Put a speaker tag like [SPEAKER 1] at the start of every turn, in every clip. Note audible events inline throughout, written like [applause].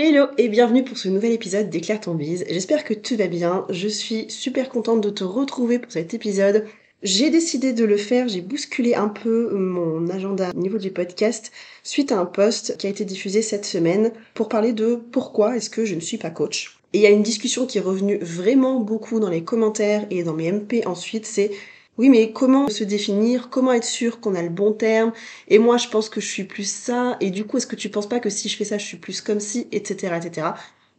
[SPEAKER 1] Hello et bienvenue pour ce nouvel épisode d'Éclaire ton bise. J'espère que tout va bien. Je suis super contente de te retrouver pour cet épisode. J'ai décidé de le faire, j'ai bousculé un peu mon agenda au niveau du podcast suite à un post qui a été diffusé cette semaine pour parler de pourquoi est-ce que je ne suis pas coach. Et il y a une discussion qui est revenue vraiment beaucoup dans les commentaires et dans mes MP ensuite, c'est oui, mais comment se définir? Comment être sûr qu'on a le bon terme? Et moi, je pense que je suis plus ça. Et du coup, est-ce que tu penses pas que si je fais ça, je suis plus comme si, etc., etc.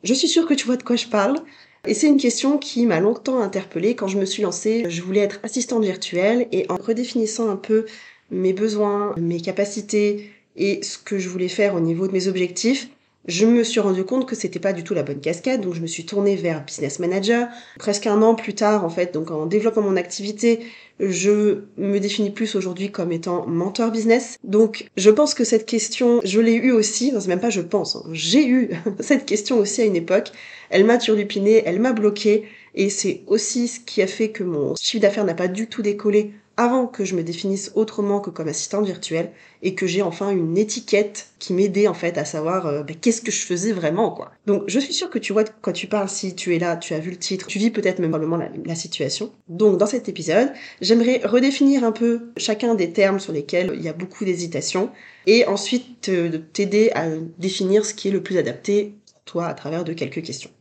[SPEAKER 1] Je suis sûre que tu vois de quoi je parle. Et c'est une question qui m'a longtemps interpellée quand je me suis lancée. Je voulais être assistante virtuelle et en redéfinissant un peu mes besoins, mes capacités et ce que je voulais faire au niveau de mes objectifs, je me suis rendu compte que c'était pas du tout la bonne casquette, donc je me suis tournée vers business manager. Presque un an plus tard, en fait, donc en développant mon activité, je me définis plus aujourd'hui comme étant mentor business. Donc, je pense que cette question, je l'ai eue aussi, non, c'est même pas je pense, hein, j'ai eu [laughs] cette question aussi à une époque. Elle m'a turlupinée, elle m'a bloquée, et c'est aussi ce qui a fait que mon chiffre d'affaires n'a pas du tout décollé avant que je me définisse autrement que comme assistante virtuelle et que j'ai enfin une étiquette qui m'aidait en fait à savoir euh, ben, qu'est-ce que je faisais vraiment quoi. Donc je suis sûre que tu vois quand tu parles, si tu es là, tu as vu le titre, tu vis peut-être même probablement la, situation. Donc dans cet épisode, j'aimerais redéfinir un peu chacun des termes sur lesquels il y a beaucoup d'hésitation et ensuite t'aider à définir ce qui est le plus adapté pour toi à travers de quelques questions.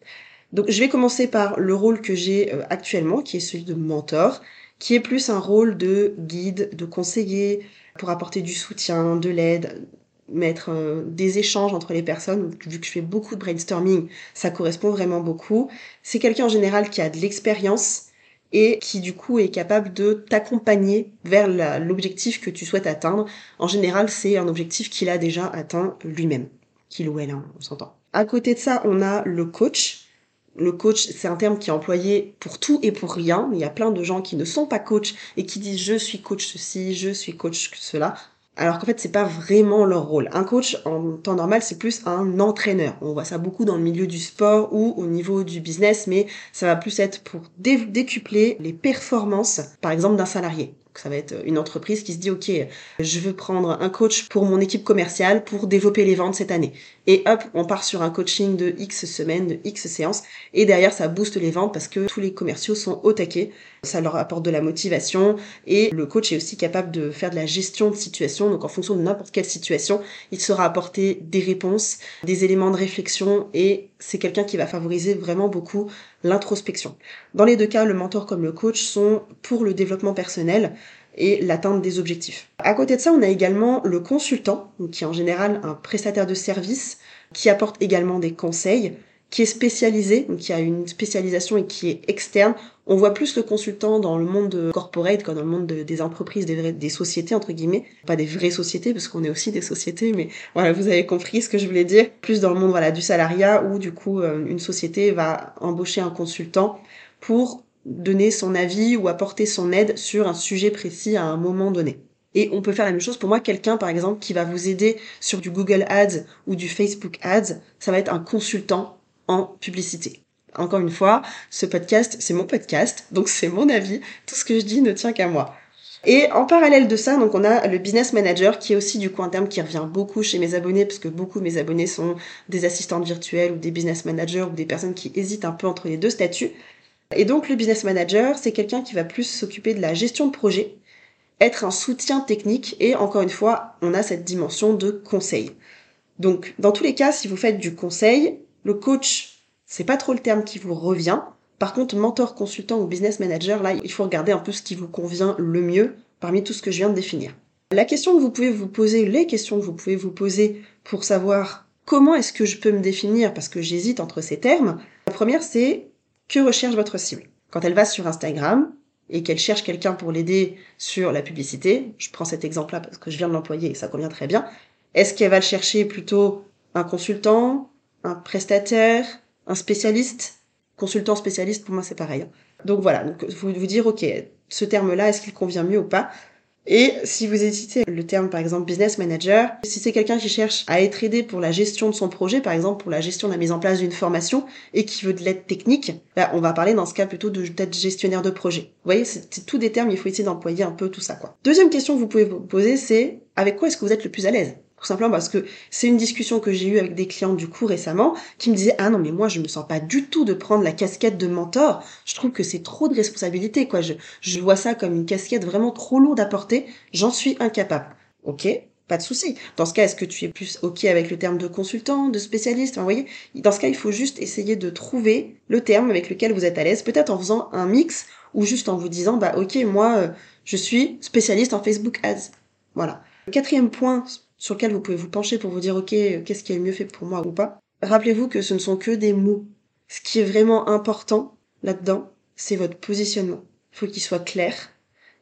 [SPEAKER 1] Donc je vais commencer par le rôle que j'ai euh, actuellement, qui est celui de mentor qui est plus un rôle de guide, de conseiller, pour apporter du soutien, de l'aide, mettre euh, des échanges entre les personnes. Vu que je fais beaucoup de brainstorming, ça correspond vraiment beaucoup. C'est quelqu'un en général qui a de l'expérience et qui du coup est capable de t'accompagner vers l'objectif que tu souhaites atteindre. En général, c'est un objectif qu'il a déjà atteint lui-même, qu'il ou elle, hein, on s'entend. À côté de ça, on a le coach le coach, c'est un terme qui est employé pour tout et pour rien. Il y a plein de gens qui ne sont pas coach et qui disent je suis coach ceci, je suis coach cela. Alors qu'en fait, c'est pas vraiment leur rôle. Un coach, en temps normal, c'est plus un entraîneur. On voit ça beaucoup dans le milieu du sport ou au niveau du business, mais ça va plus être pour décupler les performances, par exemple, d'un salarié ça va être une entreprise qui se dit, OK, je veux prendre un coach pour mon équipe commerciale pour développer les ventes cette année. Et hop, on part sur un coaching de X semaines, de X séances. Et derrière, ça booste les ventes parce que tous les commerciaux sont au taquet. Ça leur apporte de la motivation. Et le coach est aussi capable de faire de la gestion de situation. Donc, en fonction de n'importe quelle situation, il saura apporter des réponses, des éléments de réflexion. Et c'est quelqu'un qui va favoriser vraiment beaucoup l'introspection. Dans les deux cas, le mentor comme le coach sont pour le développement personnel et l'atteinte des objectifs. À côté de ça, on a également le consultant, qui est en général un prestataire de service, qui apporte également des conseils, qui est spécialisé, donc qui a une spécialisation et qui est externe. On voit plus le consultant dans le monde corporate que dans le monde des entreprises, des, des sociétés entre guillemets, pas des vraies sociétés parce qu'on est aussi des sociétés, mais voilà, vous avez compris ce que je voulais dire. Plus dans le monde voilà du salariat où du coup euh, une société va embaucher un consultant pour donner son avis ou apporter son aide sur un sujet précis à un moment donné. Et on peut faire la même chose pour moi, quelqu'un par exemple qui va vous aider sur du Google Ads ou du Facebook Ads, ça va être un consultant en publicité. Encore une fois, ce podcast, c'est mon podcast, donc [laughs] c'est mon avis, tout ce que je dis ne tient qu'à moi. Et en parallèle de ça, donc on a le business manager qui est aussi du coup un terme qui revient beaucoup chez mes abonnés parce que beaucoup de mes abonnés sont des assistantes virtuelles ou des business managers ou des personnes qui hésitent un peu entre les deux statuts. Et donc le business manager, c'est quelqu'un qui va plus s'occuper de la gestion de projet, être un soutien technique et encore une fois, on a cette dimension de conseil. Donc dans tous les cas, si vous faites du conseil, le coach, c'est pas trop le terme qui vous revient. Par contre, mentor, consultant ou business manager, là, il faut regarder un peu ce qui vous convient le mieux parmi tout ce que je viens de définir. La question que vous pouvez vous poser, les questions que vous pouvez vous poser pour savoir comment est-ce que je peux me définir parce que j'hésite entre ces termes. La première, c'est que recherche votre cible Quand elle va sur Instagram et qu'elle cherche quelqu'un pour l'aider sur la publicité, je prends cet exemple-là parce que je viens de l'employer et ça convient très bien, est-ce qu'elle va le chercher plutôt un consultant, un prestataire, un spécialiste Consultant spécialiste, pour moi, c'est pareil. Hein. Donc voilà, donc vous vous dire, ok, ce terme-là, est-ce qu'il convient mieux ou pas? Et si vous hésitez, le terme par exemple business manager, si c'est quelqu'un qui cherche à être aidé pour la gestion de son projet, par exemple pour la gestion de la mise en place d'une formation et qui veut de l'aide technique, bah, on va parler dans ce cas plutôt de d'être gestionnaire de projet. Vous voyez, c'est tous des termes, il faut essayer d'employer un peu tout ça quoi. Deuxième question que vous pouvez vous poser, c'est avec quoi est-ce que vous êtes le plus à l'aise? Tout simplement parce que c'est une discussion que j'ai eue avec des clients du coup récemment qui me disaient ah non mais moi je me sens pas du tout de prendre la casquette de mentor. Je trouve que c'est trop de responsabilité quoi. Je, je vois ça comme une casquette vraiment trop lourde à porter. J'en suis incapable. Ok, pas de souci. Dans ce cas, est-ce que tu es plus ok avec le terme de consultant, de spécialiste? Vous voyez, dans ce cas, il faut juste essayer de trouver le terme avec lequel vous êtes à l'aise, peut-être en faisant un mix ou juste en vous disant bah ok moi euh, je suis spécialiste en Facebook Ads. Voilà. quatrième point sur lequel vous pouvez vous pencher pour vous dire ok qu'est-ce qui est le mieux fait pour moi ou pas. Rappelez-vous que ce ne sont que des mots. Ce qui est vraiment important là-dedans, c'est votre positionnement. Il faut qu'il soit clair.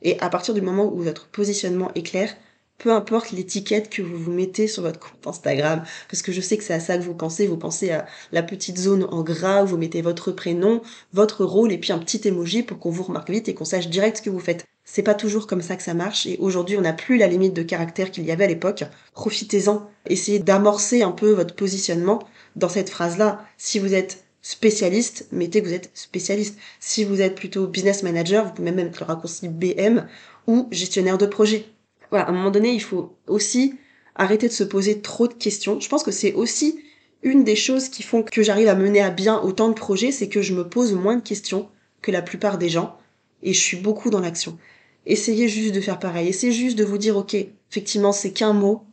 [SPEAKER 1] Et à partir du moment où votre positionnement est clair, peu importe l'étiquette que vous vous mettez sur votre compte Instagram, parce que je sais que c'est à ça que vous pensez, vous pensez à la petite zone en gras où vous mettez votre prénom, votre rôle et puis un petit emoji pour qu'on vous remarque vite et qu'on sache direct ce que vous faites. C'est pas toujours comme ça que ça marche et aujourd'hui on n'a plus la limite de caractère qu'il y avait à l'époque. Profitez-en, essayez d'amorcer un peu votre positionnement dans cette phrase-là. Si vous êtes spécialiste, mettez que vous êtes spécialiste. Si vous êtes plutôt business manager, vous pouvez même mettre le raccourci BM ou gestionnaire de projet voilà, à un moment donné, il faut aussi arrêter de se poser trop de questions. Je pense que c'est aussi une des choses qui font que j'arrive à mener à bien autant de projets, c'est que je me pose moins de questions que la plupart des gens et je suis beaucoup dans l'action. Essayez juste de faire pareil. Essayez juste de vous dire, ok, effectivement, c'est qu'un mot.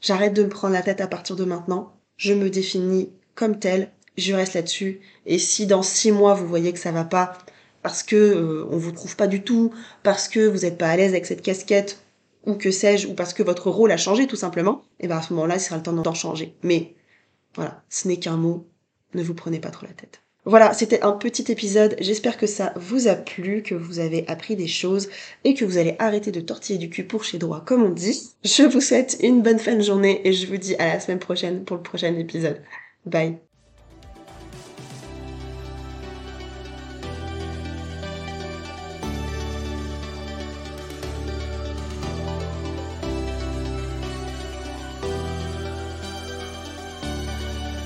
[SPEAKER 1] J'arrête de me prendre la tête à partir de maintenant. Je me définis comme tel. Je reste là-dessus. Et si dans six mois vous voyez que ça va pas, parce que euh, on vous trouve pas du tout, parce que vous n'êtes pas à l'aise avec cette casquette, ou que sais-je, ou parce que votre rôle a changé tout simplement, et bien à ce moment-là, il sera le temps d'en changer. Mais voilà, ce n'est qu'un mot, ne vous prenez pas trop la tête. Voilà, c'était un petit épisode. J'espère que ça vous a plu, que vous avez appris des choses et que vous allez arrêter de tortiller du cul pour chez droit, comme on dit. Je vous souhaite une bonne fin de journée et je vous dis à la semaine prochaine pour le prochain épisode. Bye.